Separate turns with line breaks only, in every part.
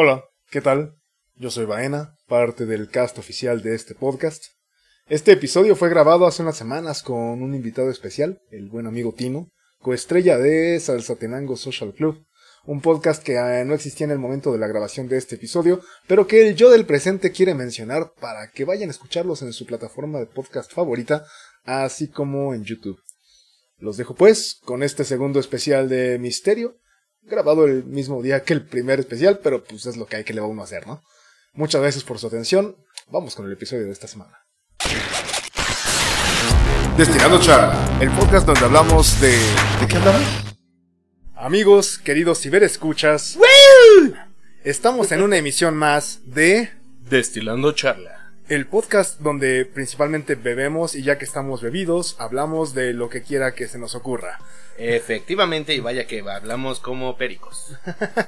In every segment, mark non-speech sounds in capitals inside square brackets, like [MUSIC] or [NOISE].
Hola, ¿qué tal? Yo soy Baena, parte del cast oficial de este podcast. Este episodio fue grabado hace unas semanas con un invitado especial, el buen amigo Tino, coestrella de Salsatenango Social Club, un podcast que eh, no existía en el momento de la grabación de este episodio, pero que el yo del presente quiere mencionar para que vayan a escucharlos en su plataforma de podcast favorita, así como en YouTube. Los dejo pues con este segundo especial de Misterio, grabado el mismo día que el primer especial, pero pues es lo que hay que le va uno a hacer, ¿no? Muchas gracias por su atención. Vamos con el episodio de esta semana. Destinado Charla, el podcast donde hablamos de... ¿De qué hablamos? Amigos, queridos ciberescuchas, estamos en una emisión más de
Destilando charla.
El podcast donde principalmente bebemos y ya que estamos bebidos, hablamos de lo que quiera que se nos ocurra.
Efectivamente, y vaya que hablamos como pericos.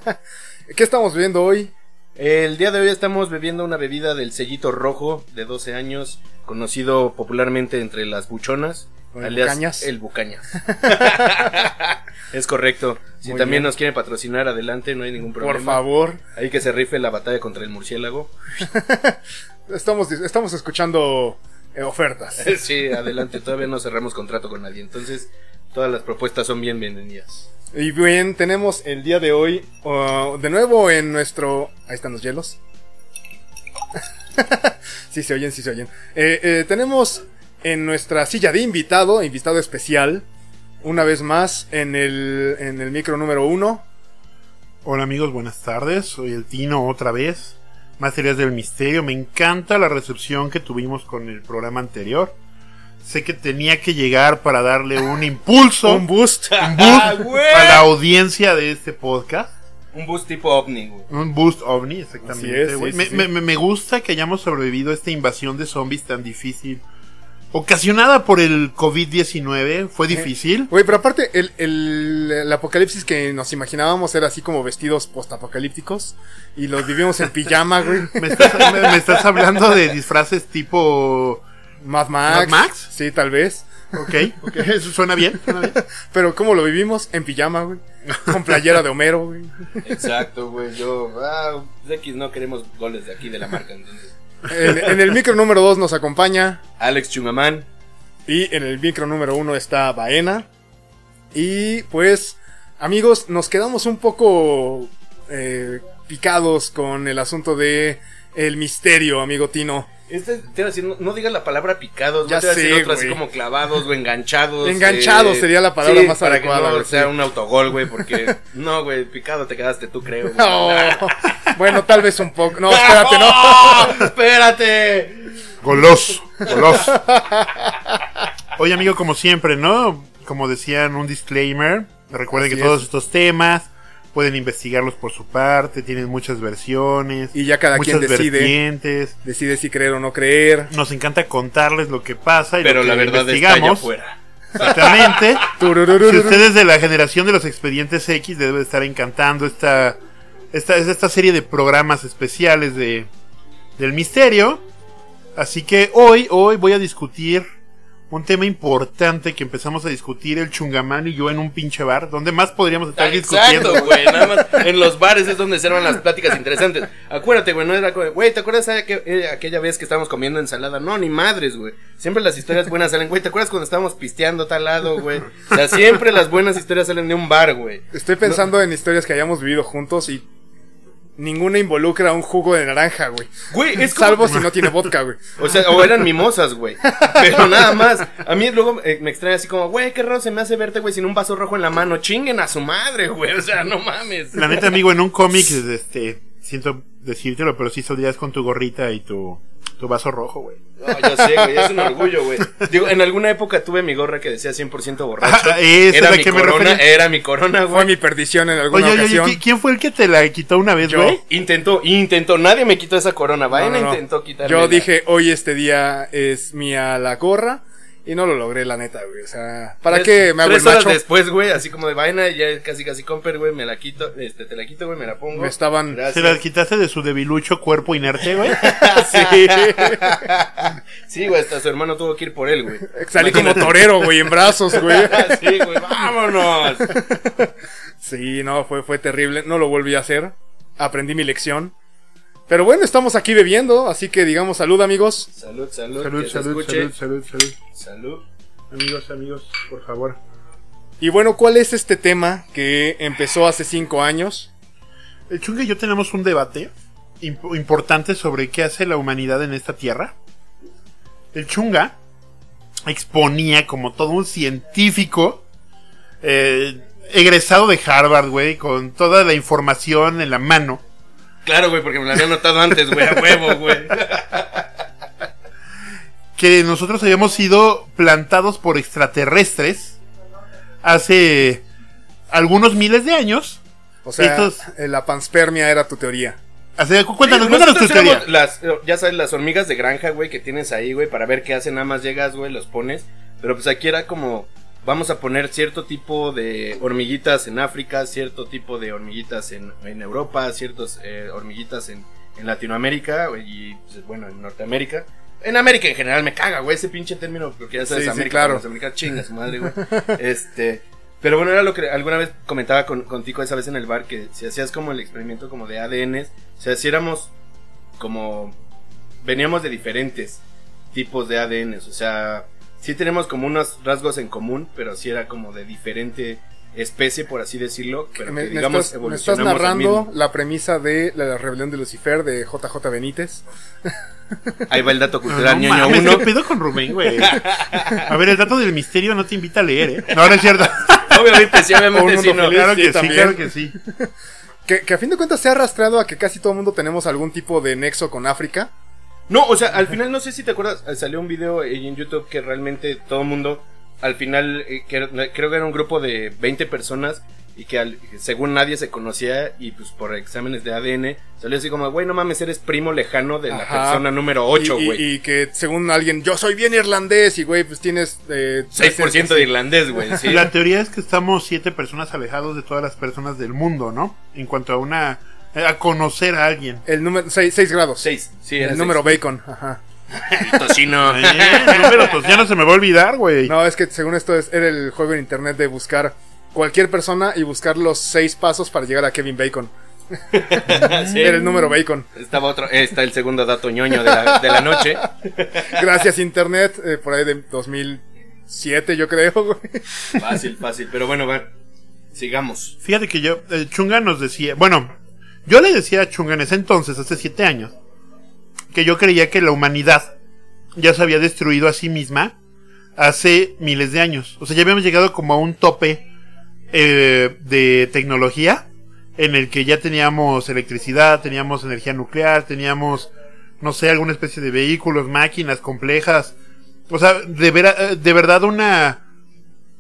[LAUGHS]
¿Qué estamos viendo hoy?
El día de hoy estamos bebiendo una bebida del sellito rojo de 12 años, conocido popularmente entre las buchonas,
¿O el
alias
Bucañas?
el bucañas. [LAUGHS] es correcto. Si
Muy
también
bien.
nos quieren patrocinar adelante, no hay ningún problema.
Por favor.
Hay que se rife la batalla contra el murciélago. [LAUGHS]
Estamos, estamos escuchando eh, ofertas. [LAUGHS]
sí, adelante, todavía no cerramos contrato con nadie, entonces todas las propuestas son bienvenidas.
Y bien, tenemos el día de hoy, uh, de nuevo en nuestro... Ahí están los hielos. sí se oyen, sí se oyen. Eh, eh, tenemos en nuestra silla de invitado, invitado especial, una vez más en el, en el micro número uno.
Hola amigos, buenas tardes. Soy el Tino otra vez. Más teorías del misterio. Me encanta la recepción que tuvimos con el programa anterior. Sé que tenía que llegar para darle un impulso, [LAUGHS]
Un boost.
un boost [LAUGHS] a la audiencia de este podcast.
Un bus tipo ovni, güey.
Un boost ovni, exactamente.
es, sí,
güey.
sí,
me,
sí.
me- me- me gusta que hayamos sobrevivido a esta invasión de zombies tan difícil. Ocasionada por el COVID-19. Fue difícil.
Güey, pero aparte, el, el, el apocalipsis que nos imaginábamos era así como vestidos postapocalípticos. Y los vivimos en pijama, güey. [LAUGHS]
Me estás, me- me estás hablando de disfraces tipo...
Mad Max.
¿Mad Max?
Sí, tal vez.
Ok, ok, eso suena bien, suena bien. [LAUGHS]
Pero ¿cómo lo vivimos? En pijama, güey. Con playera de Homero, güey.
Exacto, güey. Yo, ah, X no queremos goles de aquí de la marca, entonces.
En, en el micro número 2 nos acompaña.
Alex Chungamán.
Y en el micro número 1 está Baena. Y pues, amigos, nos quedamos un poco eh, picados con el asunto de el misterio, amigo Tino.
Este, te iba a decir, no, no digas la palabra picados,
Ya
no te iba a decir
sé,
otro así como clavados o enganchados.
Enganchados sería la palabra
sí,
más
para
adecuada,
que no
güey,
sea
sí.
un autogol, güey, porque [LAUGHS] no, güey, picado te quedaste tú, creo. güey. [LAUGHS]
Oh, bueno, tal vez un poco. No, [LAUGHS] espérate, no.
¡Oh! [LAUGHS] ¡Espérate!
Goloso, goloso. Oye, amigo, como siempre, ¿no? Como decían, un disclaimer. Recuerden
Así
que todos
es.
estos temas pueden investigarlos por su parte, tienen muchas versiones.
Y ya cada
muchas
quien decide.
vertientes.
Decide si creer o no creer.
Nos encanta contarles lo que pasa y
Pero
lo que
la verdad está allá
investigamos.
afuera.
Exactamente. [LAUGHS] Si
Tururururu.
usted es de la generación de los expedientes X, le debe estar encantando esta, esta, esta serie de programas especiales de, del misterio. Así que hoy, hoy voy a discutir un tema importante que empezamos a discutir el Chungamán y yo en un pinche bar. ¿Dónde más podríamos estar discutiendo?
Exacto, güey. Nada más en los bares es donde se arman las pláticas interesantes. Acuérdate, güey, no era güey, ¿te acuerdas aqu- eh, aquella vez que estábamos comiendo ensalada? No, ni madres, güey. Siempre las historias buenas salen, güey. ¿Te acuerdas cuando estábamos pisteando a tal lado, güey? O sea, siempre las buenas historias salen de un bar, güey.
Estoy pensando en historias que hayamos vivido juntos y ninguna involucra un jugo de naranja, güey.
Güey, es como.
Salvo si no tiene vodka, güey.
O sea, o eran mimosas, güey. Pero nada más. A mí luego eh, me extraña así como, güey, qué raro se me hace verte, güey, sin un vaso rojo en la mano. Chinguen a su madre, güey. O sea, no mames.
La neta, amigo, en un cómic, este, siento decírtelo, pero sí saldrías con tu gorrita y tu, tu vaso rojo, güey.
No, yo sé, güey, es un orgullo, güey. Digo, en alguna época tuve mi gorra que decía 100% borracho. [LAUGHS]
Ah, esa es la
mi
que me
corona,
refería.
era mi corona,
Fue
güey.
mi perdición en alguna
Oye, oye,
ocasión.
oye, ¿qui- ¿quién fue el que te la quitó una vez,
Yo.
güey?
Intentó, intentó, nadie me quitó esa corona.
No,
Vayan
no, no.
intentó quitarme.
Yo dije, hoy este día es mía la gorra. Y no lo logré, la neta, güey. O sea, ¿para qué me hago el
Tres horas
macho?
después, güey, así como de vaina, ya casi casi comper, güey, me la quito, este, te la quito, güey, me la pongo.
Me estaban-
Gracias.
¿Se la quitaste de su debilucho cuerpo inerte, güey? [LAUGHS]
Sí.
sí, güey, hasta su hermano tuvo que ir por él, güey.
Salí como torero, güey, en brazos, güey. [LAUGHS]
sí, güey, vámonos.
Sí, no, fue, fue terrible. No lo volví a hacer. aprendí mi lección. Pero bueno, estamos aquí bebiendo, así que digamos salud amigos.
Salud, salud.
Salud, salud, salud, salud, salud.
Salud.
Amigos, amigos, por favor.
Y bueno, ¿cuál es este tema que empezó hace cinco años?
El Chunga y yo tenemos un debate imp- importante sobre qué hace la humanidad en esta tierra. El Chunga exponía como todo un científico eh, egresado de Harvard, güey, con toda la información en la mano.
Claro, güey, porque me lo había notado antes, güey, a huevo, güey.
que nosotros habíamos sido plantados por extraterrestres hace algunos miles de años.
O sea,
Estos-
eh, la panspermia era tu teoría.
Hace, cuéntanos,
Sí,
cuéntanos tu teoría.
Las, eh, ya sabes, las hormigas de granja, güey, que tienes ahí, güey, para ver qué hacen. Nada más llegas, güey, los pones. Pero pues aquí era como, vamos a poner cierto tipo de hormiguitas en África, cierto tipo de hormiguitas en, en Europa, ciertas eh, hormiguitas en, en Latinoamérica y, pues, bueno, en Norteamérica. En América en general me caga, güey, ese pinche término, porque ya sabes,
Sí, sí,
América,
claro.
los americanos chinga su madre, güey. [LAUGHS] este, pero bueno, era lo que alguna vez comentaba con, contigo esa vez en el bar, que si hacías como el experimento como de ADN, o sea, si éramos como, veníamos de diferentes tipos de ADN, o sea, sí tenemos como unos rasgos en común, pero sí era como de diferente especie, por así decirlo, pero
Me,
que
me
digamos
estás, me estás narrando la premisa de la rebelión de Lucifer de JJ Benítez.
Ahí va el dato cultural,
no
ñoño uno.
¿qué pedo con Rubén, güey? A ver, el dato del misterio no te invita a leer, ¿eh? No, no es cierto.
Obviamente, sí, obviamente,
Un
sí, no.
Claro que sí, claro que sí.
Que, que a fin de cuentas se ha arrastrado a que casi todo el mundo tenemos algún tipo de nexo con África.
No, o sea, al final no sé si te acuerdas, eh, salió un video en YouTube que realmente todo el mundo, al final, eh, que era- creo que era un grupo de 20 personas y que al- según nadie se conocía y pues por exámenes de ADN salió así como, güey, no mames, eres primo lejano de la
Ajá.
persona número 8,
Y- y-
güey.
Y, que según alguien, yo soy bien irlandés y güey, pues tienes... Eh,
6% de irlandés, güey, sí.
La teoría es que estamos siete personas alejados de todas las personas del mundo, ¿no? En cuanto a una... a conocer a alguien.
El número 6 grados.
6, sí, era
el número bacon. Ajá.
seis. [LAUGHS] Tocino. [LAUGHS]
Eh, número, pues ya no se me va a olvidar, güey.
No, es que según esto es, era el juego en internet de buscar cualquier persona y buscar los seis pasos para llegar a Kevin Bacon. [LAUGHS]
Sí.
Era el número Bacon.
Estaba otro, está el segundo dato ñoño de la, de la noche.
Gracias internet, eh, por ahí de 2007 yo creo. güey.
Fácil, fácil, pero bueno, va, sigamos.
Fíjate que yo, eh, Chunga nos decía, bueno, yo le decía a Chunga en ese entonces, hace siete años, que yo creía que la humanidad ya se había destruido a sí misma hace miles de años. O sea, ya habíamos llegado como a un tope eh, de tecnología en el que ya teníamos electricidad, teníamos energía nuclear, teníamos, no sé, alguna especie de vehículos, máquinas complejas. O sea, de, vera- eh, de verdad una,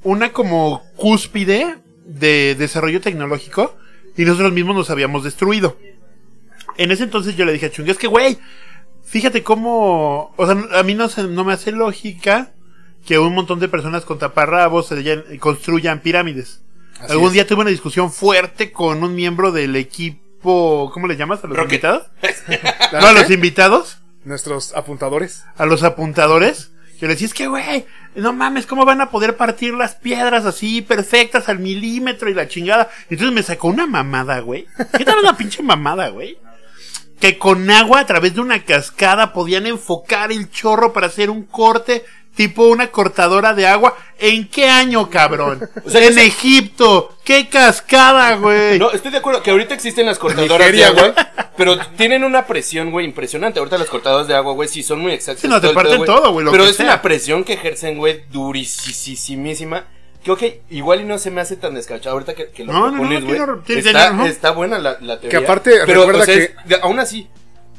una como cúspide de desarrollo tecnológico y nosotros mismos nos habíamos destruido. En ese entonces yo le dije a Chung, es que güey, fíjate cómo, o sea, a mí no, se- no me hace lógica que un montón de personas con taparrabos se construyan pirámides.
Así
Algún
es.
día tuve una discusión fuerte con un miembro del equipo, ¿cómo le llamas a los
Rocket.
invitados? [LAUGHS]
¿La
No, a los invitados,
Nuestros apuntadores.
a los apuntadores. Yo le decía, es que güey, no mames, ¿cómo van a poder partir las piedras así perfectas al milímetro y la chingada? Entonces me sacó una mamada, güey. ¿Qué tal una pinche mamada, güey? Que con agua a través de una cascada podían enfocar el chorro para hacer un corte tipo una cortadora de agua. ¿En qué año, cabrón? [LAUGHS]
O sea,
en Egipto. ¡Qué cascada, güey!
No, estoy de acuerdo que ahorita existen las cortadoras
Nigeria,
de agua, pero tienen una presión, güey, impresionante. Ahorita las cortadoras de agua, güey, sí son muy exactas.
Sí, no, te parten todo, güey, lo
Pero
que
es
sea.
una presión que ejercen, güey, durisísimísima. Que, ok, igual y no se me hace tan descachado ahorita que, que lo
No, no, no,
propones, güey. está,
no.
está buena la, la teoría.
Que aparte,
pero,
recuerda
o sea,
que-
es- aún así,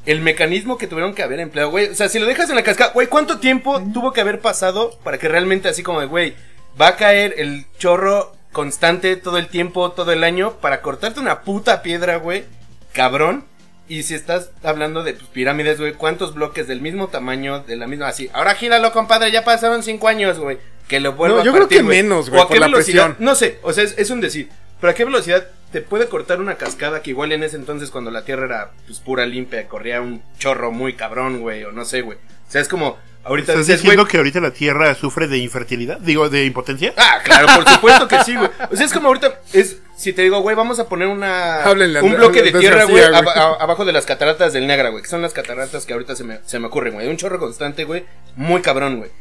el mecanismo que tuvieron que haber empleado, güey. O sea, si lo dejas en la cascada, güey, ¿cuánto tiempo tuvo que haber pasado para que realmente así como de, güey, va a caer el chorro constante todo el tiempo, todo el año, para cortarte una puta piedra, güey? Cabrón. Y si estás hablando de pues, pirámides, güey, ¿cuántos bloques del mismo tamaño, de la misma, así? Ahora gíralo, compadre, ya pasaron cinco años, güey. Que lo vuelva
No,
a
yo creo
partir,
que menos, güey,
¿O a
por la
velocidad?
presión.
No sé, o sea, es, es un decir. Pero a qué velocidad te puede cortar una cascada que igual en ese entonces cuando la tierra era pues pura limpia, corría un chorro muy cabrón, güey, o no sé, güey. O sea, es como, Ahorita
¿Estás
dices,
diciendo
güey,
que ahorita la Tierra sufre de infertilidad? Digo, de impotencia.
Ah, claro, por [LAUGHS] supuesto que sí, güey. O sea, es como ahorita, es, si te digo, güey, vamos a poner una, un bloque de tierra, güey, abajo de las cataratas del Niágara, güey, que son las cataratas que ahorita se me, se me ocurren, güey. Un chorro constante, güey, muy cabrón, güey.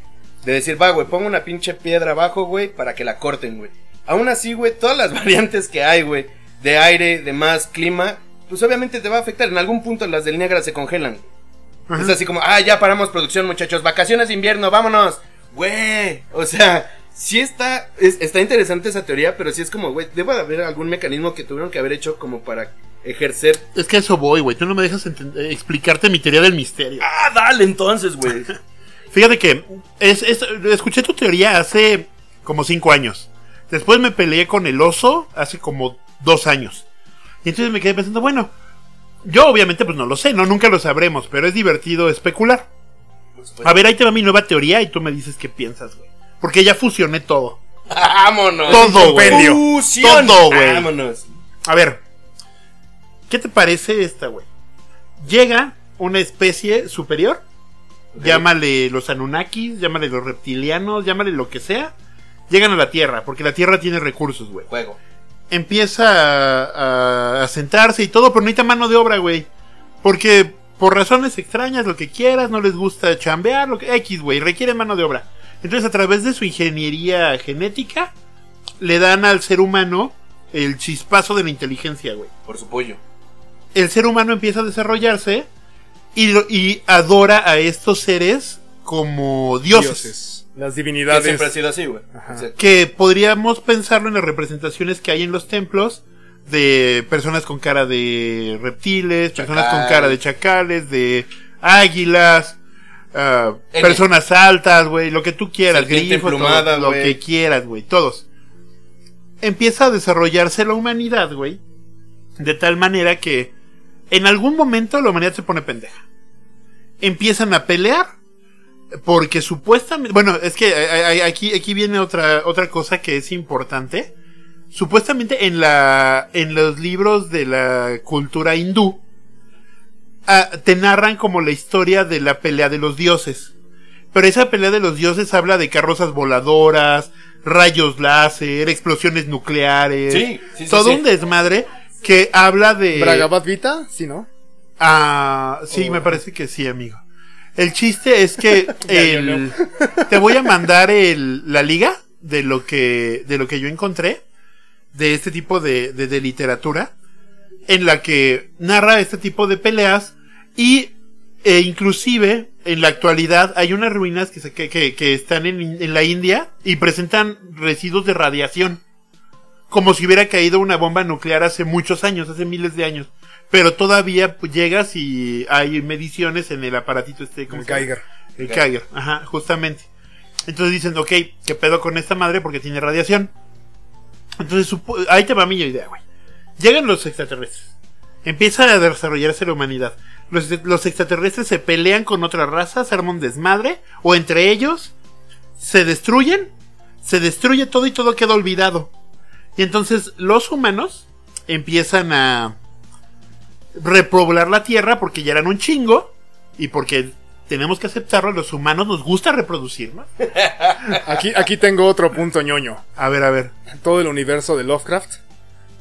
De decir, va, güey, pongo una pinche piedra abajo, güey, para que la corten, güey. Aún así, güey, todas las [LAUGHS] variantes que hay, güey, de aire, de más clima, pues obviamente te va a afectar. En algún punto las del Niágara se congelan.
Ajá.
Es así como, ah, ya paramos producción, muchachos. Vacaciones de invierno, vámonos. Güey, o sea, sí está, es- está interesante esa teoría, pero sí es como, güey, debe de haber algún mecanismo que tuvieron que haber hecho como para ejercer.
Es que a eso voy, güey. Tú no me dejas eh, explicarte mi teoría del misterio.
Ah, dale entonces, güey. [LAUGHS]
Fíjate que es, es- escuché tu teoría hace como cinco años. Después me peleé con el oso hace como dos años. Y entonces me quedé pensando, bueno, yo obviamente pues no lo sé, no nunca lo sabremos, pero es divertido especular. A ver, ahí te va mi nueva teoría y tú me dices qué piensas, güey. Porque ya fusioné todo. [LAUGHS]
Vámonos.
Todo, güey. Todo, güey.
Vámonos.
A ver, ¿qué te parece esta, güey? Llega una especie superior, llámale los Anunnakis, llámale los reptilianos, llámale lo que sea, llegan a la Tierra, porque la Tierra tiene recursos, güey.
Juego.
Empieza a, a- a sentarse y todo, pero necesita mano de obra, güey. Porque por razones extrañas, lo que quieras, no les gusta chambear, lo que X, güey, requiere mano de obra. Entonces, a través de su ingeniería genética, le dan al ser humano el chispazo de la inteligencia, güey.
Por su pollo.
El ser humano empieza a desarrollarse y, lo- y adora a estos seres como dioses.
Las
Que
divinidades.
siempre ha sido así, güey.
Que podríamos pensarlo en las representaciones que hay en los templos de personas con cara de reptiles, personas con cara de chacales, de águilas, ah, personas altas, güey, lo que tú quieras, grifos,
emplumada,
todo, lo que quieras, güey, todos. Empieza a desarrollarse la humanidad, güey, de tal manera que en algún momento la humanidad se pone pendeja. Empiezan a pelear porque supuestamente, bueno, es que eh, eh, aquí, aquí viene otra, otra cosa que es importante. Supuestamente en la, en los libros de la cultura hindú, ah, te narran como la historia de la pelea de los dioses. Pero esa pelea de los dioses habla de carrozas voladoras, rayos láser, explosiones nucleares.
Sí, sí, sí,
todo
sí.
un desmadre que habla de...
Bragabat Vita, sí, ¿no?
Ah, sí,
Oh.
me parece que sí, amigo. El chiste es que [LAUGHS] el- te voy a mandar el, la liga de lo que de lo que yo encontré de este tipo de, de, de literatura en la que narra este tipo de peleas y e inclusive en la actualidad hay unas ruinas que, se- que, que, que están en, en la India y presentan residuos de radiación como si hubiera caído una bomba nuclear hace muchos años, hace miles de años. Pero todavía llegas y hay mediciones en el aparatito este. ¿cómo
El? Geiger.
El Geiger, ajá, justamente. Entonces dicen, ok, ¿qué pedo con esta madre? Porque tiene radiación. Entonces, supo- ahí te va mi idea, güey. Llegan los extraterrestres. Empieza a desarrollarse la humanidad. Los, los extraterrestres se pelean con otras razas, se arma un desmadre, o entre ellos se destruyen, se destruye todo y todo queda olvidado. Y entonces los humanos empiezan a repoblar la Tierra porque ya eran un chingo y porque tenemos que aceptarlo, los humanos nos gusta reproducir, ¿no? [LAUGHS]
Aquí, aquí tengo otro punto ñoño.
A ver, a ver.
Todo el universo de Lovecraft.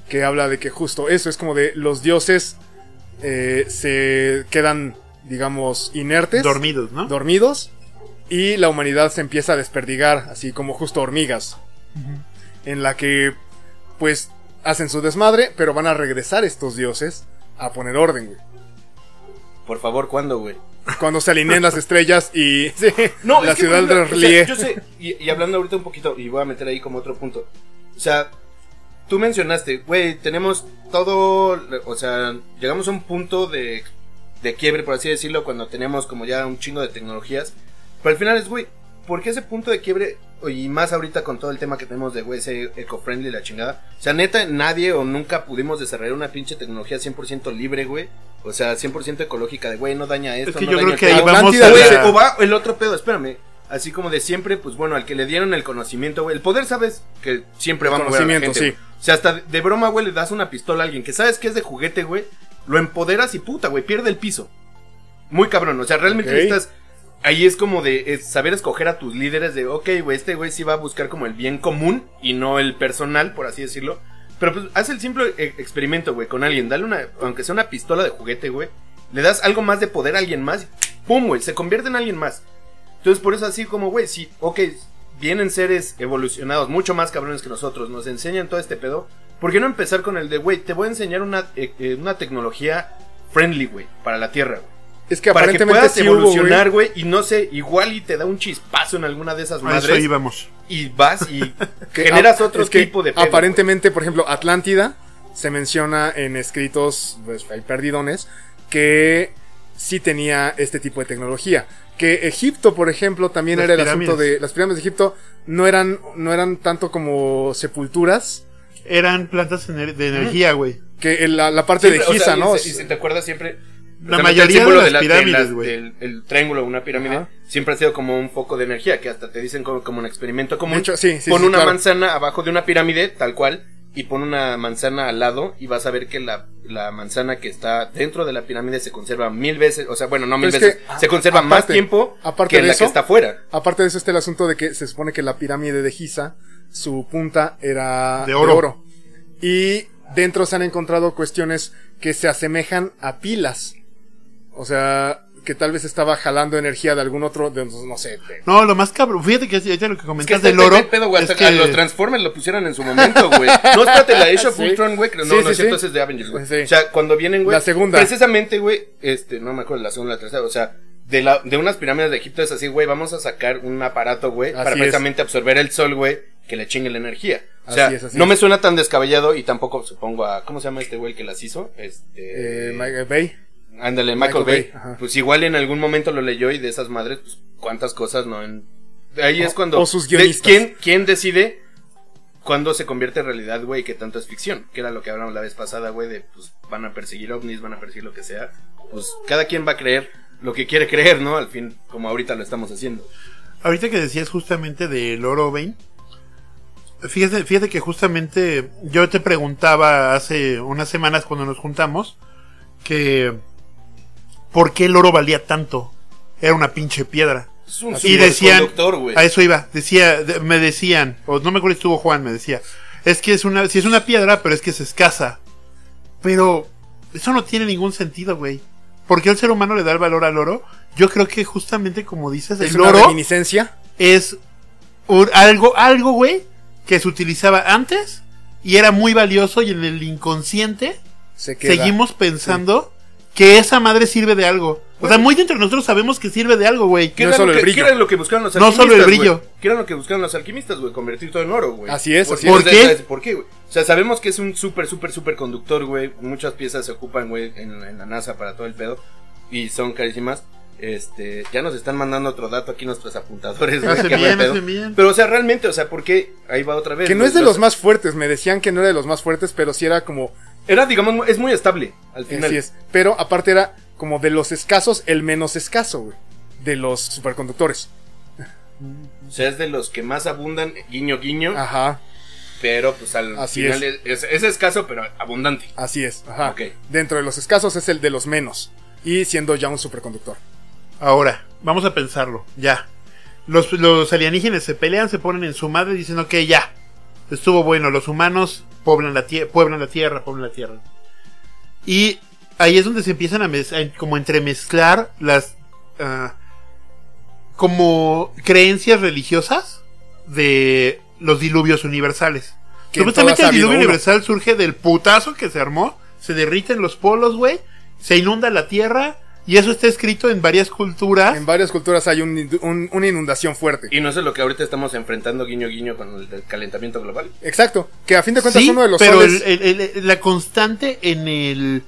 Que habla de que justo eso es como de los dioses eh, se quedan, digamos, inertes.
Dormidos, ¿no?
dormidos y la humanidad se empieza a desperdigar, así como justo hormigas, en la que pues hacen su desmadre, pero van a regresar estos dioses a poner orden, güey.
por favor, ¿cuándo, güey?
Cuando se alineen las estrellas y [LAUGHS] sí,
No,
la ciudad de
ejemplo, o sea,
Rie.
yo sé, y, y hablando ahorita un poquito, y voy a meter ahí como otro punto. O sea, tú mencionaste, güey, tenemos todo, o sea, llegamos a un punto de, de quiebre, por así decirlo, cuando tenemos como ya un chingo de tecnologías. Pero al final es, güey, ¿por qué ese punto de quiebre? Y más ahorita con todo el tema que tenemos de, güey, ese eco-friendly y la chingada. O sea, neta, nadie o nunca pudimos desarrollar una pinche tecnología 100% libre, güey. O sea, 100% ecológica, de, güey, no daña esto.
Es que
no
yo
daña
creo que ahí vamos a
güey,
la-
O va el otro pedo, espérame. Así como de siempre, pues bueno, al que le dieron el conocimiento, güey. El poder, sabes que siempre va a mover a la gente,
sí.
O sea, hasta de broma, güey, le das una pistola a alguien que sabes que es de juguete, güey. Lo empoderas y puta, güey, pierde el piso. Muy cabrón. O sea, realmente necesitas ahí es como de saber escoger a tus líderes de, ok, güey, este güey sí va a buscar como el bien común y no el personal, por así decirlo. Pero pues haz el simple e- experimento, güey, con alguien. Dale una, aunque sea una pistola de juguete, güey. Le das algo más de poder a alguien más. ¡Pum, güey! Se convierte en alguien más. Entonces por eso así como, güey, sí, ok, vienen seres evolucionados, mucho más cabrones que nosotros, nos enseñan todo este pedo. ¿Por qué no empezar con el de, güey, te voy a enseñar una, eh, eh, una tecnología friendly, güey, para la Tierra, güey?
Es que
para que
aparentemente
puedas
sí hubo, güey,
evolucionar, güey, y no sé, igual y te da un chispazo en alguna de esas madres
íbamos.
y vas y [LAUGHS]
que
generas otro
es que
tipo de pedo,
aparentemente, por ejemplo, Atlántida se menciona en escritos, pues hay perdidones, que sí tenía este tipo de tecnología. Que Egipto, por ejemplo, también
Las
era el
pirámides.
asunto de las pirámides de Egipto no eran no eran tanto como sepulturas
Eran plantas de energía, güey.
que la, la parte
Siempre,
de
o sea,
Giza, ¿no?
Y, si te acuerdas siempre.
La mayoría
el
de las pirámides, güey.
del- el triángulo, una pirámide,
Ajá.
siempre ha sido como un foco de energía, que hasta te dicen como, como un experimento común.
Hecho, sí, sí,
pon
sí,
una
claro.
manzana abajo de una pirámide, tal cual, y pon una manzana al lado, y vas a ver que la, la manzana que está dentro de la pirámide se conserva mil veces, o sea, bueno, no mil veces,
que,
se conserva más tiempo
aparte
que
de
la
eso,
que está afuera.
Aparte de eso está el asunto de que se supone que la pirámide de Giza, su punta era
De oro.
Y dentro se han encontrado cuestiones que se asemejan a pilas. O sea, que tal vez estaba jalando energía de algún otro, de, no sé. de-
No, lo más cabrón. Fíjate que ahorita lo que
Es que
comentas
este
del oro.
pedo, güey,
es que-
a los Transformers lo pusieron en su momento, güey. [LAUGHS] No, espérate, la Age of
Sí.
Ultron, güey. No,
Sí,
no
sí,
es cierto, es de Avengers, güey.
Sí.
O sea, cuando vienen, güey.
La segunda.
Precisamente, güey, este, no me acuerdo, la segunda, la tercera, o sea, de, la, de unas pirámides de Egipto es así, güey, vamos a sacar un aparato, güey, para
es.
precisamente absorber el sol, güey, que le chingue la energía. O sea,
Así es, así
no
es.
me suena tan descabellado y tampoco supongo a, ¿cómo se llama este güey que las hizo? Este...
eh, Michael Bay.
Ándale, Michael,
Michael
Bay. Pues igual en algún momento lo leyó y de esas madres, pues cuántas cosas no en... Ahí es cuando...
o sus
de-
guionistas.
¿quién, ¿Quién decide cuándo se convierte en realidad, güey, que tanto es ficción? Que era lo que hablamos la vez pasada, güey, de pues van a perseguir ovnis, van a perseguir lo que sea. Pues cada quien va a creer lo que quiere creer, ¿no? Al fin, como ahorita lo estamos haciendo.
Ahorita que decías justamente del oro Bane, fíjate, fíjate que justamente yo te preguntaba hace unas semanas cuando nos juntamos que por qué el oro valía tanto. Era una pinche piedra.
Es un
Y decían, a eso iba, decía, de- me decían, o no me acuerdo si estuvo Juan, me decía, es que es una, si es una piedra, pero es que es escasa. Pero eso no tiene ningún sentido, güey. ¿Por qué el ser humano le da el valor al oro? Yo creo que justamente como dices,
Es
el
una
oro es un- algo, algo, güey, que se utilizaba antes y era muy valioso y en el inconsciente
Se
seguimos pensando que esa madre sirve de algo. O sea, muy dentro de nosotros sabemos que sirve de algo, güey.
¿Qué
No
era,
solo
lo
el
que,
brillo.
qué era lo que buscaban los
No
alquimistas?
solo el brillo.
¿Qué era lo que buscaban los alquimistas, güey? Convertir todo en oro, güey.
Así es,
¿Por,
así
qué?
es.
O sea,
¿Por qué?
¿sabes ¿Por qué, güey? O sea, sabemos que es un súper, súper, súper conductor, güey. Muchas piezas se ocupan, güey, en, en la NASA para todo el pedo. Y son carísimas. Este, ya nos están mandando otro dato aquí nuestros apuntadores, güey.
Hacen
qué buen
bien,
pedo.
hacen bien.
Pero, o sea, realmente, o sea, ¿por qué? Ahí va otra vez.
Que no
güey.
es de los más fuertes. Me decían que no era de los más fuertes, pero sí era como.
Era, digamos, es muy estable, al final.
Así es. Pero aparte era como de los escasos, el menos escaso, güey. De los superconductores.
O sea, es de los que más abundan, guiño, guiño.
Ajá.
Pero, pues, al
Así
final es. Es, es escaso, pero abundante.
Así es. Ajá.
Ok.
Dentro de los escasos es el de los menos. Y siendo ya un superconductor.
Ahora, vamos a pensarlo, ya. Los, los alienígenas se pelean, se ponen en su madre y dicen, ok, ya. Estuvo bueno, los humanos pueblan la, pueblan la tierra, pueblan la tierra. Y ahí es donde se empiezan a, como entremezclar las ah, como creencias religiosas de los diluvios universales. Supuestamente el diluvio
uno.
universal surge del putazo que se armó, se derriten los polos, güey, se inunda la tierra y eso está escrito en varias culturas.
En varias culturas hay un una inundación fuerte.
Y no es lo que ahorita estamos enfrentando, guiño, guiño, con el calentamiento global.
Exacto. Que a fin de cuentas
Sí,
uno de los
pero
soles.
el- el- el- la constante en el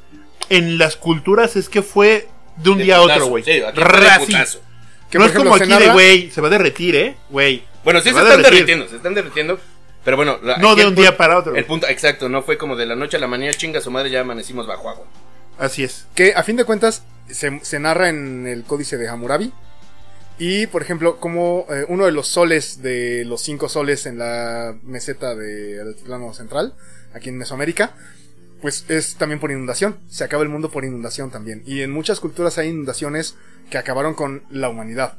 en las culturas es que fue de un
De
día a otro, güey.
sí,
que,
no es
ejemplo,
como aquí de, güey, se va a derretir, ¿eh? Güey.
Bueno, sí se, están
derretir.
derritiendo, se están derritiendo. Pero bueno, la-
No de un día para otro.
El punto, exacto, no fue como de la noche a la mañana, chinga su madre, ya amanecimos bajo agua.
Así es.
Que a fin de cuentas se, narra en el códice de Hammurabi. Y, por ejemplo, como eh, uno de los soles de los cinco soles en la meseta del plano central, aquí en Mesoamérica, pues es también por inundación. Se acaba el mundo por inundación también. Y en muchas culturas hay inundaciones que acabaron con la humanidad.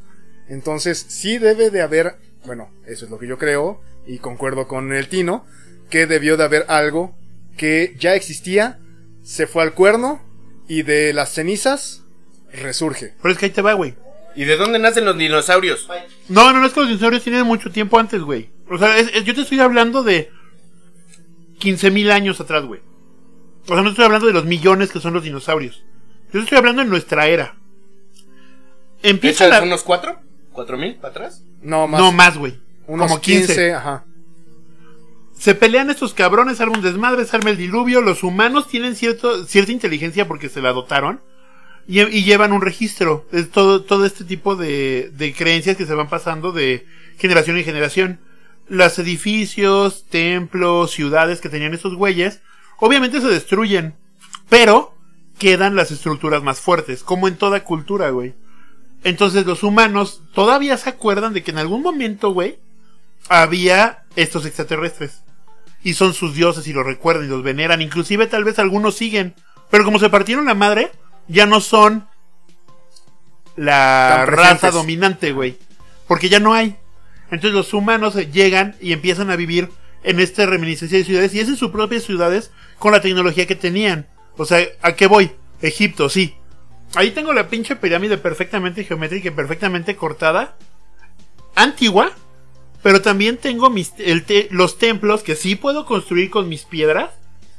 Entonces, sí debe de haber, bueno, eso es lo que yo creo, y concuerdo con el Tino, que debió de haber algo que ya existía, se fue al cuerno, y de las cenizas resurge.
Pero es que ahí te va, güey.
¿Y de dónde nacen los dinosaurios?
No, no, no es que los dinosaurios tienen mucho tiempo antes, güey. O sea, es- es- yo te estoy hablando de 15.000 años atrás, güey. O sea, no estoy hablando de los millones que son los dinosaurios. Yo estoy hablando en nuestra era. Empieza
¿Echas
la...
unos cuatro? ¿Cuatro mil para atrás?
No, más.
No, más, güey.
Unos
Como
15,
15.
ajá.
Se pelean estos cabrones, arma un desmadre, se arma el diluvio. Los humanos tienen cierta inteligencia porque se la dotaron. Y, y llevan un registro. Es todo, todo este tipo de, de creencias que se van pasando de generación en generación. Los edificios, templos, ciudades que tenían estos güeyes, obviamente se destruyen. Pero quedan las estructuras más fuertes, como en toda cultura, güey. Entonces los humanos todavía se acuerdan de que en algún momento, güey, había estos extraterrestres. Y son sus dioses y los recuerdan y los veneran. Inclusive tal vez algunos siguen. Pero como se partieron la madre, ya no son la raza dominante, güey. Porque ya no hay. Entonces los humanos eh, llegan y empiezan a vivir en esta reminiscencia de ciudades y hacen sus propias ciudades con la tecnología que tenían. O sea, ¿a qué voy? Egipto, sí. Ahí tengo la pinche pirámide perfectamente geométrica y perfectamente cortada. Antigua. Pero también tengo mis, el te- los templos que sí puedo construir con mis piedras.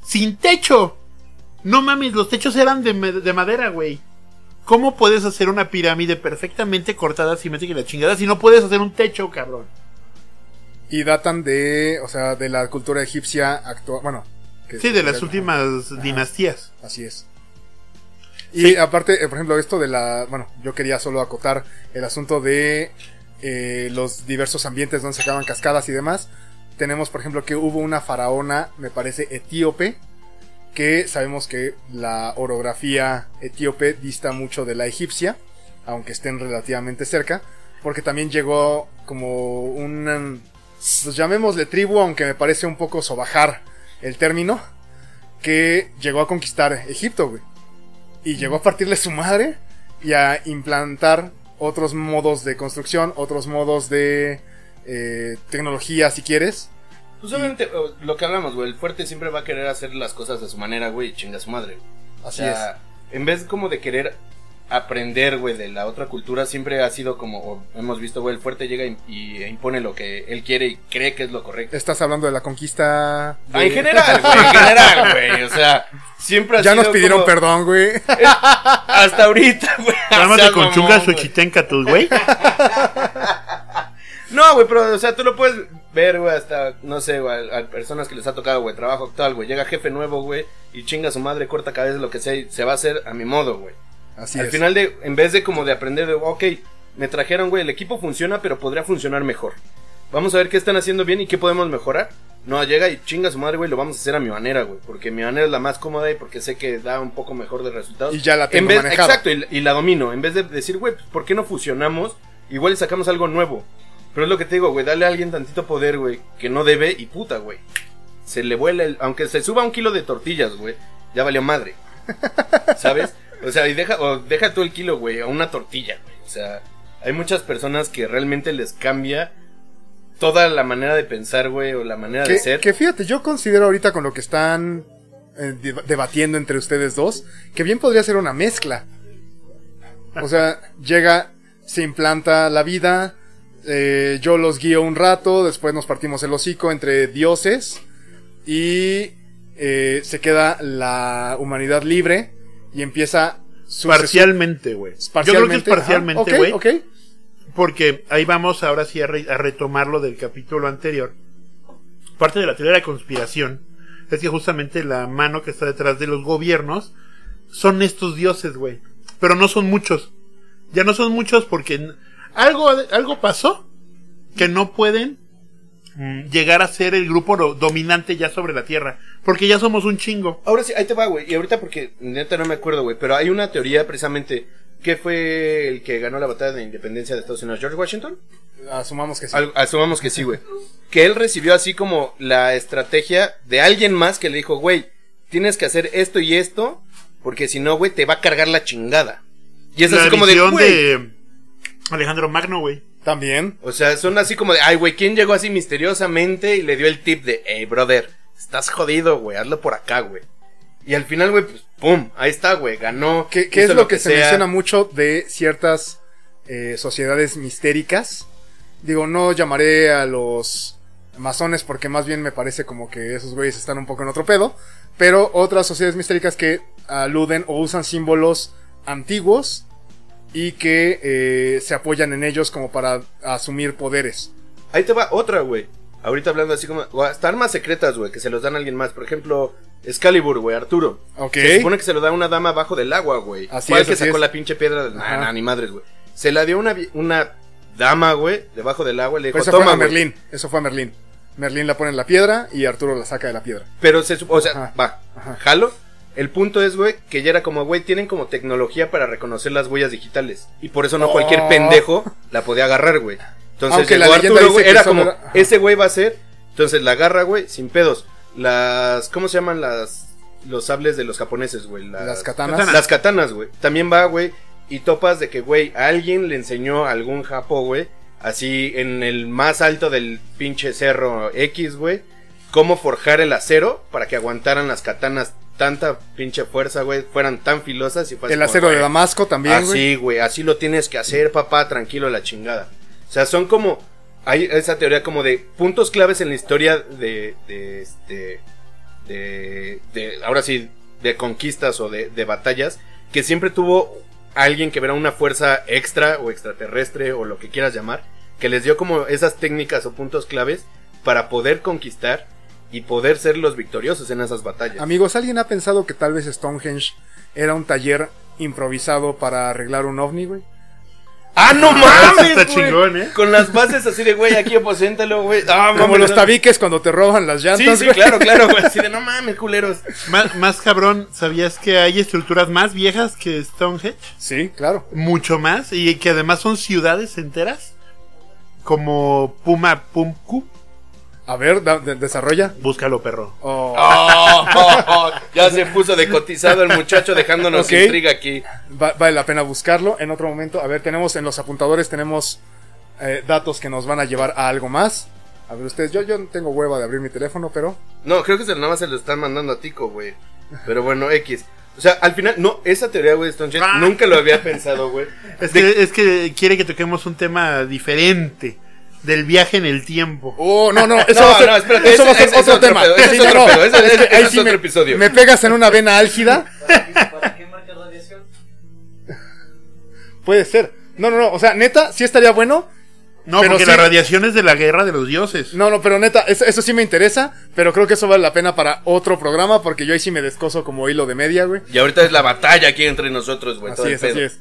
Sin techo. No mames, los techos eran de, madera, güey. ¿Cómo puedes hacer una pirámide perfectamente cortada, simétrica y la chingada si no puedes hacer un techo, cabrón?
Y datan de, o sea, de la cultura egipcia actual, bueno. que
Sí, de las últimas dinastías.
Así es. Y aparte, eh, por ejemplo, esto de la, bueno, yo quería solo acotar el asunto de eh, los diversos ambientes donde se acaban cascadas y demás. Tenemos, por ejemplo, que hubo una faraona, me parece, etíope, que sabemos que la orografía etíope dista mucho de la egipcia, aunque estén relativamente cerca, porque también llegó como un, pues llamémosle tribu, aunque me parece un poco sobajar el término, que llegó a conquistar Egipto, güey. Y llegó a partirle su madre y a implantar otros modos de construcción, otros modos de eh, tecnología, si quieres.
Pues obviamente, o- lo que hablamos, güey, el fuerte siempre va a querer hacer las cosas de su manera, güey, y chinga a su madre. O
Así
sea, en vez como de querer aprender, güey, de la otra cultura, siempre ha sido como, o hemos visto, güey, el fuerte llega y, y impone lo que él quiere y cree que es lo correcto.
Estás hablando de la conquista. de-
Ah, en general, güey, en general, güey, o sea, siempre ha
ya nos pidieron
como-
perdón, güey.
Hasta ahorita, güey.
Cálmate
seas
con
mamón,
chungas
güey. [LAUGHS] No, güey, pero, o sea, tú lo puedes ver, güey, hasta, no sé, güey, a, a personas que les ha tocado, güey, trabajo actual, güey. Llega jefe nuevo, güey, y chinga a su madre, corta cabeza, lo que sea, y se va a hacer a mi modo, güey.
Así
Al
es.
final de, en vez de como de aprender de, ok, me trajeron, güey, el equipo funciona, pero podría funcionar mejor. Vamos a ver qué están haciendo bien y qué podemos mejorar. No, llega y chinga a su madre, güey, lo vamos a hacer a mi manera, güey. Porque mi manera es la más cómoda y porque sé que da un poco mejor de resultados.
Y ya la tengo
en vez,
manejada.
Exacto, y, y la domino. En vez de decir, güey, pues, ¿por qué no fusionamos? Igual sacamos algo nuevo. Pero es lo que te digo, güey, dale a alguien tantito poder, güey, que no debe y puta, güey. Se le vuela el... Aunque se suba un kilo de tortillas, güey, ya valió madre. [LAUGHS] ¿Sabes? O sea, y deja, o deja tú el kilo, güey, a una tortilla, güey. O sea, hay muchas personas que realmente les cambia toda la manera de pensar, güey, o la manera de ser.
que fíjate, yo considero ahorita con lo que están eh, deba- debatiendo entre ustedes dos, que bien podría ser una mezcla. O sea, [LAUGHS] llega, se implanta la vida, eh, yo los guío un rato, después nos partimos el hocico entre dioses y eh, se queda la humanidad libre y empieza su
Parcialmente, güey. Yo creo que es parcialmente,
ok,
güey.
ok.
Porque ahí vamos ahora sí a, re- a retomar lo del capítulo anterior. Parte de la teoría de la conspiración es que justamente la mano que está detrás de los gobiernos son estos dioses, güey. Pero no son muchos. Ya no son muchos porque algo, algo pasó que no pueden llegar a ser el grupo do- dominante ya sobre la Tierra. Porque ya somos un chingo.
Ahora sí, ahí te va, güey. Y ahorita porque neta no me acuerdo, güey. Pero hay una teoría precisamente. que fue el que ganó la batalla de independencia de Estados Unidos? ¿George Washington?
Asumamos que sí.
Al- asumamos que sí, güey. Que él recibió así como la estrategia de alguien más que le dijo, güey, tienes que hacer esto y esto, porque si no, güey, te va a cargar la chingada. Y es
la
así como de,
de Alejandro Magno, güey.
También.
O sea, son así como de, ay, güey, ¿quién llegó así misteriosamente y le dio el tip de, hey, brother, estás jodido, güey, hazlo por acá, güey? Y al final, güey, pues, pum, ahí está, güey, ganó.
Que, que
hizo
es lo que, se menciona mucho de ciertas eh, sociedades mistéricas. Digo, no llamaré a los masones porque más bien me parece como que esos güeyes están un poco en otro pedo. Pero otras sociedades mistéricas que aluden o usan símbolos antiguos y que eh, se apoyan en ellos como para asumir poderes.
Ahí te va otra, güey. Ahorita hablando así como, hasta armas secretas, güey, que se los dan a alguien más. Por ejemplo, Excalibur, güey, Arturo.
Ok.
Se supone que se lo da a una dama bajo del agua, güey.
Así
Fue
es,
que
así
sacó
es.
la pinche piedra de... Nah, nah, ni madres, güey. Se la dio una, una dama, güey, debajo del agua. Le dijo,
Pero eso fue
toma,
a
güey.
Merlín. Eso fue a Merlín. Merlín la pone en la piedra y Arturo la saca de la piedra.
Pero se supo, o sea,
Ajá.
va,
Ajá.
jalo. El punto es, güey, que ya era como, güey, tienen como tecnología para reconocer las huellas digitales. Y por eso no
Oh.
cualquier pendejo la podía agarrar, güey. Entonces,
Aunque la
llegó
leyenda
Arturo, güey, era como,
era-
ese güey va a ser. Entonces la agarra, güey, sin pedos. Las, ¿cómo se llaman las, los sables de los japoneses, güey?
Las katanas.
Katanas.
Las katanas, güey. También va, güey, y topas de que, güey, a alguien le enseñó a algún japo, güey, así en el más alto del pinche cerro X, güey, cómo forjar el acero para que aguantaran las katanas tanta pinche fuerza, güey, fueran tan filosas y así
El
como,
acero de Damasco también, güey.
Así, güey, así lo tienes que hacer, papá, tranquilo, la chingada. O sea, son como. Hay esa teoría como de puntos claves en la historia de. de este. De. de ahora sí, de conquistas o de, de batallas. Que siempre tuvo alguien que verá una fuerza extra o extraterrestre o lo que quieras llamar. Que les dio como esas técnicas o puntos claves para poder conquistar y poder ser los victoriosos en esas batallas.
Amigos, ¿alguien ha pensado que tal vez Stonehenge era un taller improvisado para arreglar un ovni, güey?
¡Ah, no [LAUGHS] mames!
Está
güey!
chingón, ¿eh?
Con las bases así de, güey, aquí [LAUGHS] aposéntalo, güey. Ah,
Como
mames,
los
no.
tabiques cuando te roban las
Sí,
llantas,
sí,
güey.
claro, claro, güey. [LAUGHS] Así de, no mames, culeros.
Más, más cabrón, ¿sabías que hay estructuras más viejas que Stonehenge?
Sí, claro.
Mucho más. Y que además son ciudades enteras. Como Puma Pumku.
A ver, da- de- desarrolla.
Búscalo, perro.
Oh,
Oh, oh, [LAUGHS] oh, ya se puso de cotizado el muchacho dejándonos
Ok.
intriga aquí.
va- vale la pena buscarlo en otro momento. A ver, tenemos en los apuntadores, tenemos eh, datos que nos van a llevar a algo más. A ver, ustedes, yo, yo no tengo hueva de abrir mi teléfono, pero...
No, creo que se nada más se lo están mandando a Tico, güey. Pero bueno, X. O sea, al final, no, esa teoría, güey, Stone
Ah.
nunca lo había pensado, güey.
Es que, es que quiere que toquemos un tema diferente. Del viaje en el tiempo.
Oh, no, no, [LAUGHS] eso
No,
va a ser,
no, espérate,
eso
ese-
va a ser
ese es
otro tema.
pedo, ese
Sí,
es otro pedo, ese-
es
ese-
que
ese
ahí
es
sí
otro
me-
episodio.
Me pegas en una vena álgida.
¿Para qué marca radiación?
Puede ser. No, no, no, o sea, neta, sí estaría bueno.
No,
Pero
porque
sí.
la radiación es de la guerra de los dioses.
No, no, pero neta, eso, eso sí me interesa, pero creo que eso vale la pena para otro programa, porque yo ahí sí me descoso como hilo de media, güey.
Y ahorita es la batalla aquí entre nosotros, güey. todo
Así
el
es, así es.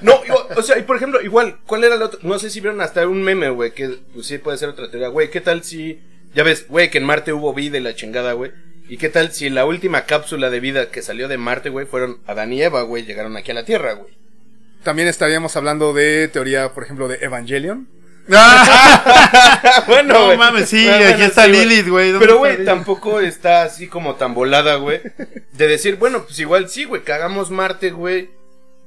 No, yo- o sea, y por ejemplo, igual, ¿cuál era el otro? No sé si vieron hasta un meme, güey, que pues sí puede ser otra teoría, güey. ¿Qué tal si, ya ves, güey, que en Marte hubo vida y la chingada, güey? ¿Y qué tal si la última cápsula de vida que salió de Marte, güey, fueron Adán y Eva, güey, llegaron aquí a la Tierra, güey?
También estaríamos hablando de teoría, por ejemplo, de Evangelion. [LAUGHS]
bueno,
No mames, sí,
Bueno,
aquí está
sí.
Lilith, güey. ¿Dónde
Pero, güey, tampoco está así como tan volada, güey. De decir, bueno, pues igual sí, güey, que hagamos Marte, güey.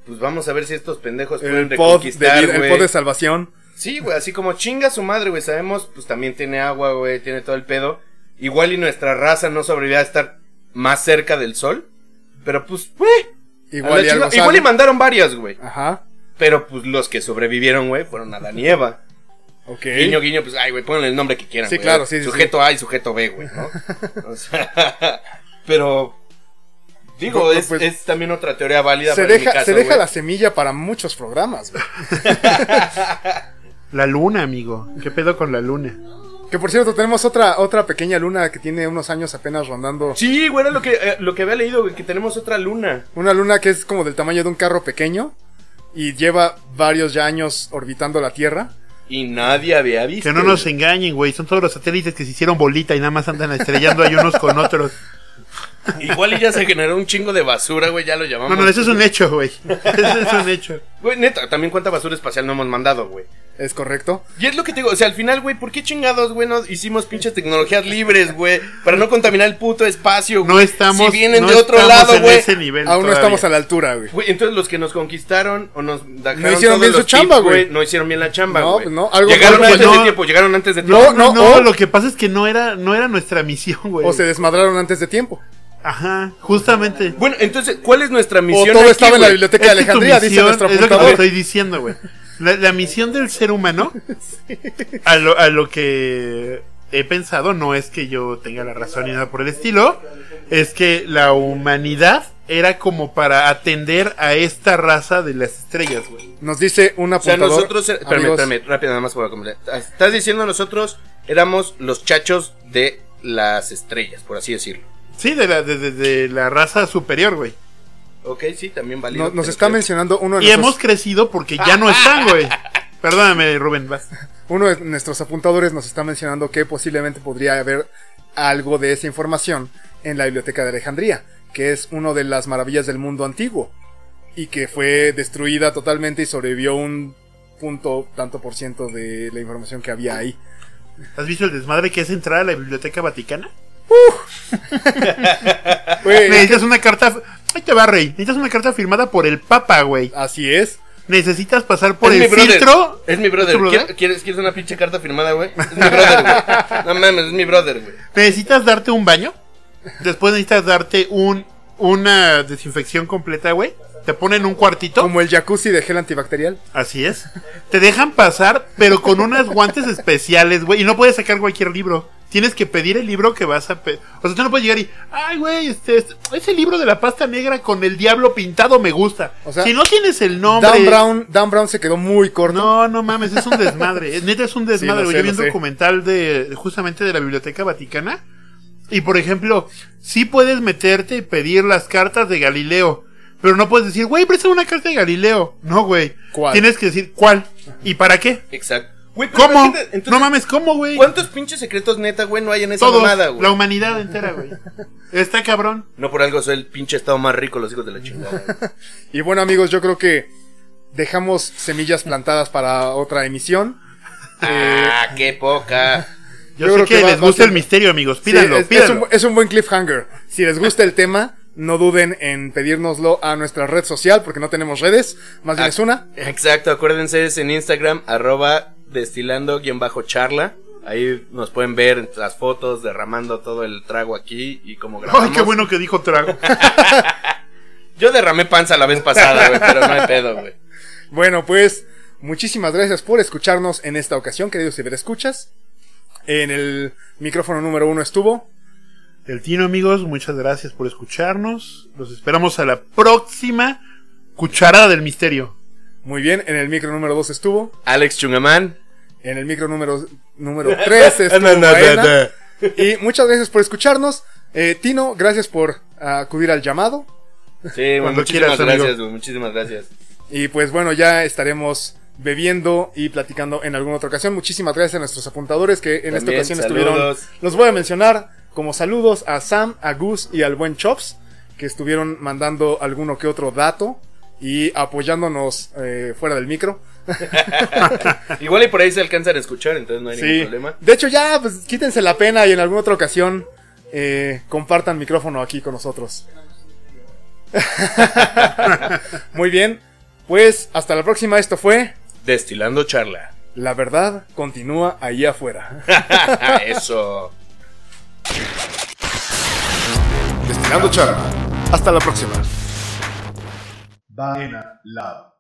Pues vamos a ver si estos pendejos pueden
pod,
reconquistar,
el pod de salvación.
Sí, güey, así como chinga su madre, güey. Sabemos, pues también tiene agua, güey, tiene todo el pedo. Igual y nuestra raza no sobrevivirá a estar más cerca del sol. Pero pues, güey. a
Igual
la
y algo
igual y mandaron varias, güey.
Ajá.
Pero pues los que sobrevivieron, güey, fueron Adán y Eva.
Ok.
Guiño, guiño, pues, ay, güey, ponle el nombre que quieran.
Sí, claro, sí, sí,
Sujeto A y sujeto B, güey, ¿no? [LAUGHS] O sea, [LAUGHS] pero. Digo, es,
pues,
es también otra teoría válida
Se
para mi
deja,
caso,
se deja la semilla para muchos programas, güey.
La luna, amigo. ¿Qué pedo con la luna?
Que por cierto, tenemos otra, otra pequeña luna que tiene unos años apenas rondando.
Sí, güey, era lo que, eh, lo que había leído, güey, que tenemos otra luna.
Una luna que es como del tamaño de un carro pequeño. Y lleva varios ya años orbitando la Tierra.
Y nadie había visto.
Que no nos engañen, güey. Son todos los satélites que se hicieron bolita y nada más andan estrellando ahí unos con otros. [LAUGHS]
Igual y ya se generó un chingo de basura, güey, ya lo llamamos.
No, no, eso es un hecho, güey. [LAUGHS] Eso es un hecho.
Güey, neta, también cuánta basura espacial no hemos mandado, güey.
Es correcto.
Y es lo que te digo, o sea, al final, güey, ¿por qué chingados, güey, no hicimos pinches tecnologías libres, güey? Para no contaminar el puto espacio, güey.
No estamos.
Si vienen
no
de otro lado, güey.
Aún no estamos a la altura, güey.
Güey, entonces los que nos conquistaron o nos dejaron
No hicieron
todos
bien su chamba, güey.
No hicieron bien la chamba,
No,
güey.
pues no, algo
llegaron antes
no-
de tiempo, llegaron antes de
No,
tiempo.
No,
no,
no,
o-
lo que pasa es que no era, no era nuestra misión, güey.
O se desmadraron antes de tiempo.
Ajá, justamente.
Bueno, entonces, ¿cuál es nuestra
O
misión?
todo
aquí,
estaba en la biblioteca de Alejandría, dice nuestro
Es lo que te
apuntador.
estoy diciendo, güey. La, la misión del ser humano, [LAUGHS] a, lo, a lo que he pensado, no es que yo tenga la razón ni nada por el estilo, es que la humanidad era como para atender a esta raza de las estrellas, güey.
Nos dice un
O sea,
apuntador.
nosotros. er- Espérame,
amigos,
espérame, rápido, nada más para completar. Estás diciendo nosotros éramos los chachos de las estrellas, por así decirlo.
Sí, de la, de, de- de la raza superior, güey.
Ok, sí, también válido.
no- nos está
creo-
mencionando uno de,
Y hemos crecido porque ya no están, güey. [LAUGHS] Perdóname, Rubén, vas.
uno de nuestros apuntadores nos está mencionando que posiblemente podría haber algo de esa información en la biblioteca de Alejandría, que es una de las maravillas del mundo antiguo y que fue destruida totalmente y sobrevivió un punto tanto por ciento de la información que había ahí.
¿Has visto el desmadre que es entrar a la biblioteca vaticana?
Güey,
Necesitas una carta. Ahí te va, Rey. Necesitas una carta firmada por el Papa, güey.
así es.
Necesitas pasar por
es
el
mi brother.
filtro.
Es mi brother. ¿Quieres, ¿Quieres, quieres una pinche carta firmada, güey? Es mi brother, güey. No mames, es mi brother, güey.
Necesitas darte un baño. Después necesitas darte un una desinfección completa, güey. Te ponen un cuartito.
Como el jacuzzi de gel antibacterial.
Así es. Te dejan pasar, pero con unos guantes especiales, güey. Y no puedes sacar cualquier libro. Tienes que pedir el libro que vas a pedir. O sea, tú no puedes llegar y. Ay, güey, este, este- ese libro de la pasta negra con el diablo pintado me gusta.
O sea,
si no tienes el nombre.
Dan Brown, Dan Brown se quedó muy corto.
No, no mames, es un desmadre. Neta es un [LAUGHS] desmadre.
sé,
Yo vi un
sé.
documental de justamente de la Biblioteca Vaticana. Y por ejemplo, sí puedes meterte y pedir las cartas de Galileo. Pero no puedes decir, güey, presta una carta de Galileo. No, güey.
¿Cuál?
Tienes que decir, ¿cuál? ¿Y para qué?
Exacto. Güey, pero
¿Cómo?
imagínate, entonces,
no mames, ¿cómo, güey?
¿Cuántos pinches secretos neta, güey, no hay en esa
Todos,
mamada, güey?
la humanidad entera, güey. [LAUGHS] Está cabrón.
No por algo soy el pinche estado más rico, los hijos de la chingada. güey. [LAUGHS]
Y bueno amigos, yo creo que dejamos semillas plantadas para otra emisión. [LAUGHS]
ah, qué poca.
Yo,
Yo
sé
creo
que, les gusta el misterio, amigos. Pídanlo,
es, es
pídanlo.
un, es un buen cliffhanger. Si les gusta el tema, no duden en pedírnoslo a nuestra red social, porque no tenemos redes, más bien
Ah.
es una.
Exacto, acuérdense, es en Instagram, arroba destilando-charla. Ahí nos pueden ver las fotos derramando todo el trago aquí y como grabamos.
Ay, qué bueno que dijo trago. [LAUGHS]
Yo derramé panza la vez pasada, güey, pero no hay pedo, güey.
Bueno, pues muchísimas gracias por escucharnos en esta ocasión, queridos ciberescuchas. En el micrófono número uno estuvo.
El Tino, amigos, muchas gracias por escucharnos. Los esperamos a la próxima cucharada del misterio.
Muy bien, en el micro número dos estuvo.
Alex Chungamán.
En el micro número, número [LAUGHS] 3 estuvo
No, no, no.
Y muchas gracias por escucharnos. Eh, Tino, gracias por acudir al llamado.
Sí,
Cuando
muchísimas
quieras, amigo.
gracias, güey, muchísimas gracias.
Y pues bueno, ya estaremos bebiendo y platicando en alguna otra ocasión. Muchísimas gracias a nuestros apuntadores que en esta ocasión
saludos.
estuvieron. Los voy a mencionar como saludos a Sam, a Gus y al buen Chops, que estuvieron mandando alguno que otro dato y apoyándonos eh, fuera del micro. [LAUGHS]
Igual y por ahí se alcanzan a escuchar, entonces no hay ningún problema.
De hecho, ya, pues quítense la pena y en alguna otra ocasión eh, compartan micrófono aquí con nosotros. [LAUGHS] Muy bien, pues hasta la próxima. Esto fue
Destilando charla.
La verdad continúa ahí afuera. [LAUGHS]
Eso.
Destilando charla. Hasta la próxima.
Vaina Lab.